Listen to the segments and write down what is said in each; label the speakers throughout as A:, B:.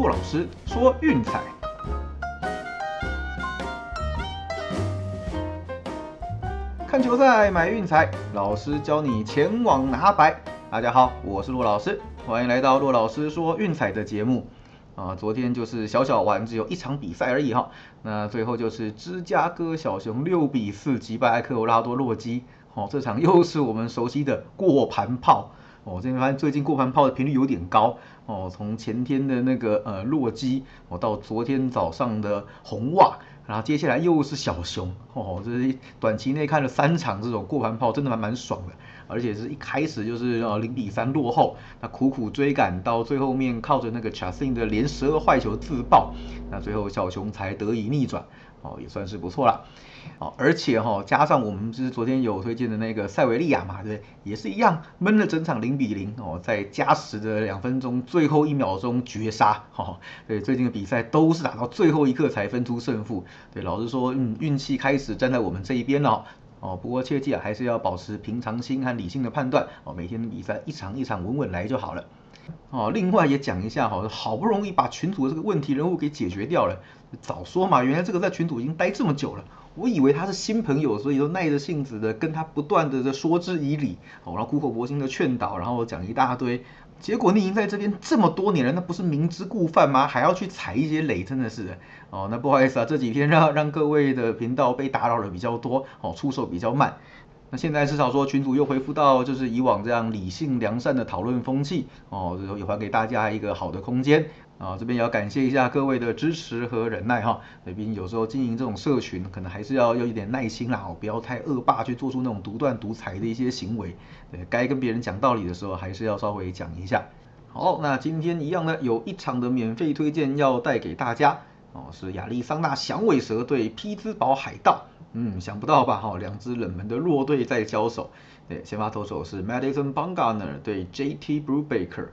A: 骆老师说运彩，看球赛买运彩，老师教你前往拿白。大家好，我是骆老师，欢迎来到骆老师说运彩的节目。啊，昨天就是小小玩，只有一场比赛而已哈。那最后就是芝加哥小熊六比四击败埃克罗拉多洛基。哦，这场又是我们熟悉的过盘炮。哦，这边发现最近过盘炮的频率有点高。哦，从前天的那个呃洛基，哦到昨天早上的红袜，然后接下来又是小熊。哦，这是短期内看了三场这种过盘炮，真的蛮蛮爽的。而且是一开始就是呃零比三落后，那苦苦追赶到最后面，靠着那个 Chasin 的连十二坏球自爆，那最后小熊才得以逆转，哦也算是不错了，哦而且哈加上我们就是昨天有推荐的那个塞维利亚嘛，对，也是一样闷了整场零比零哦，在加时的两分钟最后一秒钟绝杀，哈，对最近的比赛都是打到最后一刻才分出胜负，对老实说，嗯运气开始站在我们这一边了。哦不过切记啊，还是要保持平常心和理性的判断哦。每天比赛一场一场稳稳来就好了。哦，另外也讲一下哈，好不容易把群主的这个问题人物给解决掉了，早说嘛！原来这个在群主已经待这么久了，我以为他是新朋友，所以都耐着性子的跟他不断的在说之以理，哦，然后苦口婆心的劝导，然后讲一大堆。结果你已经在这边这么多年了，那不是明知故犯吗？还要去踩一些雷，真的是哦。那不好意思啊，这几天让让各位的频道被打扰的比较多，哦，出手比较慢。那现在至少说群主又恢复到就是以往这样理性良善的讨论风气，哦，也还给大家一个好的空间。啊，这边也要感谢一下各位的支持和忍耐哈。毕竟有时候经营这种社群，可能还是要有一点耐心啦，哦，不要太恶霸去做出那种独断独裁的一些行为。对该跟别人讲道理的时候，还是要稍微讲一下。好，那今天一样呢，有一场的免费推荐要带给大家哦，是亚利桑那响尾蛇对匹兹堡海盗。嗯，想不到吧？哈，两支冷门的弱队在交手。对，先发投手是 Madison Bumgarner 对 JT Brubaker。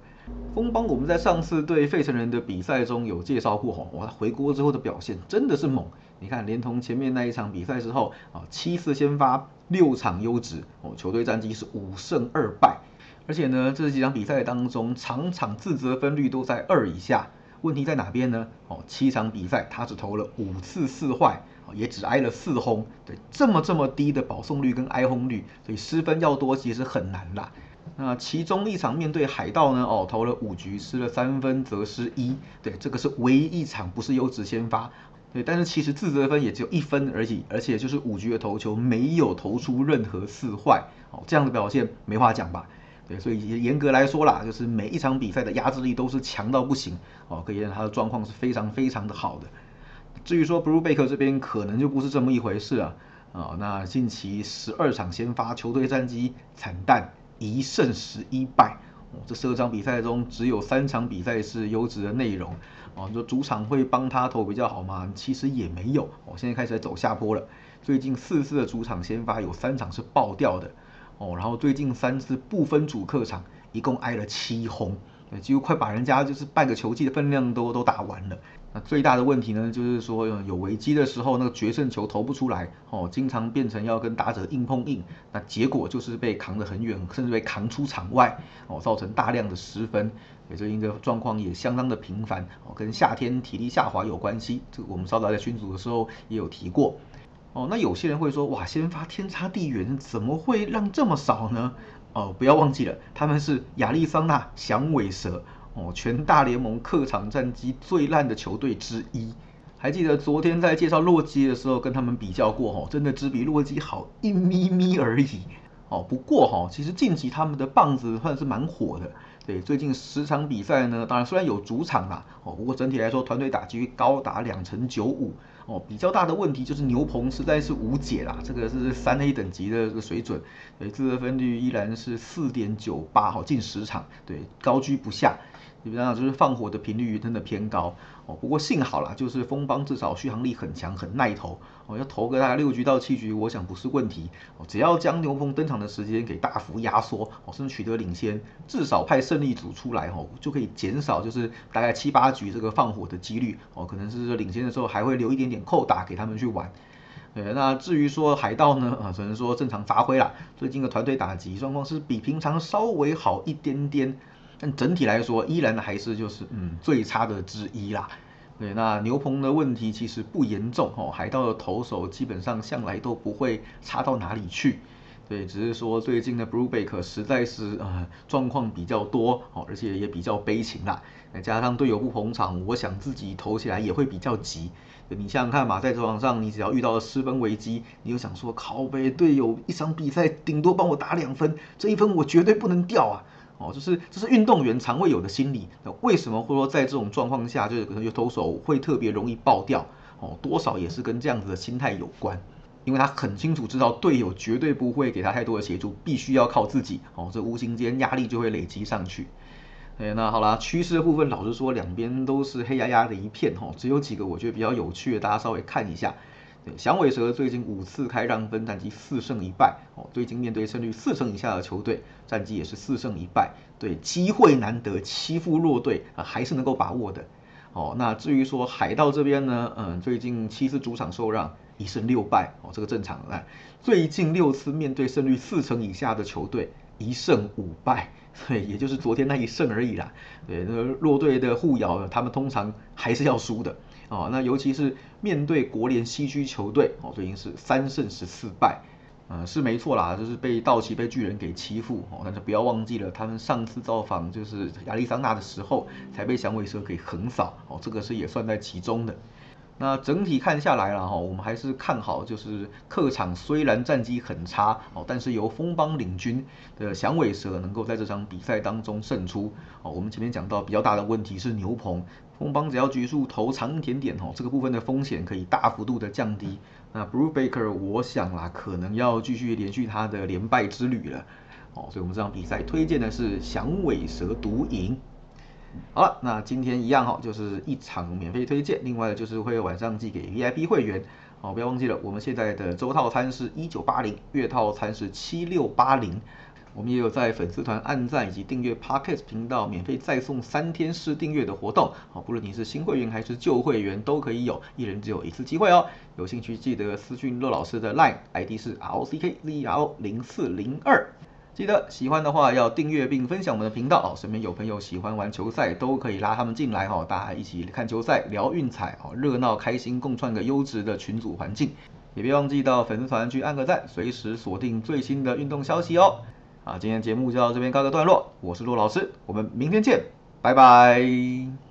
A: 风邦我们在上次对费城人的比赛中有介绍过哈，哇，回国之后的表现真的是猛。你看，连同前面那一场比赛之后啊，七次先发，六场优质哦，球队战绩是五胜二败。而且呢，这几场比赛当中，场场自责分率都在二以下。问题在哪边呢？哦，七场比赛他只投了五次四坏，也只挨了四轰。对，这么这么低的保送率跟挨轰率，所以失分要多其实很难啦。那其中一场面对海盗呢？哦，投了五局，失了三分，则失一。对，这个是唯一一场不是优质先发。对，但是其实自责分也只有一分而已，而且就是五局的投球没有投出任何四坏。哦，这样的表现没话讲吧？对，所以严格来说啦，就是每一场比赛的压制力都是强到不行。哦，可以见他的状况是非常非常的好的。至于说布鲁贝克这边可能就不是这么一回事啊。啊，那近期十二场先发，球队战绩惨淡。一胜十一败，哦，这十二场比赛中只有三场比赛是优质的内容，哦，你说主场会帮他投比较好吗？其实也没有，哦，现在开始走下坡了。最近四次的主场先发有三场是爆掉的，哦，然后最近三次不分主客场，一共挨了七轰，几乎快把人家就是半个球季的分量都都打完了。那最大的问题呢，就是说有危机的时候，那个决胜球投不出来，哦，经常变成要跟打者硬碰硬，那结果就是被扛得很远，甚至被扛出场外，哦，造成大量的失分，也这一个状况也相当的频繁，哦，跟夏天体力下滑有关系，这个我们稍早在群组的时候也有提过，哦，那有些人会说，哇，先发天差地远，怎么会让这么少呢？哦，不要忘记了，他们是亚利桑那响尾蛇。哦，全大联盟客场战绩最烂的球队之一。还记得昨天在介绍洛基的时候，跟他们比较过，哈，真的只比洛基好一咪咪而已。哦，不过哈，其实近期他们的棒子算是蛮火的。对，最近十场比赛呢，当然虽然有主场啦，哦，不过整体来说团队打击率高达两成九五。哦，比较大的问题就是牛棚实在是无解啦，这个是三 A 等级的这个水准，所以，自得分率依然是四点九八，好，近十场，对，高居不下。基本上就是放火的频率真的偏高哦，不过幸好啦，就是风帮至少续航力很强，很耐投哦，要投个大概六局到七局，我想不是问题哦。只要将牛棚登场的时间给大幅压缩哦，甚至取得领先，至少派胜利组出来哦，就可以减少就是大概七八局这个放火的几率哦，可能是领先的时候还会留一点点扣打给他们去玩。呃，那至于说海盗呢啊，只能说正常发挥啦。最近的团队打击状况是比平常稍微好一点点。但整体来说依然还是就是嗯最差的之一啦。对，那牛棚的问题其实不严重哦，海盗的投手基本上向来都不会差到哪里去。对，只是说最近的 Brubaker 实在是呃状况比较多哦，而且也比较悲情啦。再加上队友不捧场，我想自己投起来也会比较急。你想想看嘛，在球场上你只要遇到了失分危机，你就想说靠呗，队友一场比赛顶多帮我打两分，这一分我绝对不能掉啊！哦，就是这是运动员常会有的心理。那为什么会说在这种状况下，就是可能有投手会特别容易爆掉？哦，多少也是跟这样子的心态有关。因为他很清楚知道队友绝对不会给他太多的协助，必须要靠自己。哦，这无形间压力就会累积上去。哎，那好啦，趋势的部分，老实说，两边都是黑压压的一片。哈，只有几个我觉得比较有趣的，大家稍微看一下。响尾蛇最近五次开让分，战绩四胜一败。哦，最近面对胜率四成以下的球队，战绩也是四胜一败。对，机会难得，欺负弱队啊，还是能够把握的。哦，那至于说海盗这边呢，嗯，最近七次主场受让，一胜六败。哦，这个正常。来，最近六次面对胜率四成以下的球队，一胜五败。对，也就是昨天那一胜而已啦。对，那弱队的互咬，他们通常还是要输的。哦，那尤其是面对国联西区球队，哦，最近是三胜十四败，嗯，是没错啦，就是被道奇被巨人给欺负，哦，但是不要忘记了，他们上次造访就是亚利桑那的时候，才被响尾蛇给横扫，哦，这个是也算在其中的。那整体看下来了哈，我们还是看好，就是客场虽然战绩很差哦，但是由风邦领军的响尾蛇能够在这场比赛当中胜出哦。我们前面讲到比较大的问题是牛棚，风邦只要局数投长一点点哦，这个部分的风险可以大幅度的降低。那 Blue Baker 我想啦，可能要继续连续他的连败之旅了哦，所以我们这场比赛推荐的是响尾蛇独赢。好了，那今天一样哈，就是一场免费推荐，另外就是会晚上寄给 VIP 会员，哦，不要忘记了，我们现在的周套餐是一九八零，月套餐是七六八零，我们也有在粉丝团按赞以及订阅 Podcast 频道，免费再送三天试订阅的活动，好，不论你是新会员还是旧会员都可以有，一人只有一次机会哦，有兴趣记得私讯骆老师的 Line ID 是 R O C K Z R 零四零二。记得喜欢的话要订阅并分享我们的频道哦，身边有朋友喜欢玩球赛都可以拉他们进来哈，大家一起看球赛聊运彩哦，热闹开心，共创个优质的群组环境。也别忘记到粉丝团去按个赞，随时锁定最新的运动消息哦。啊，今天节目就到这边告个段落，我是陆老师，我们明天见，拜拜。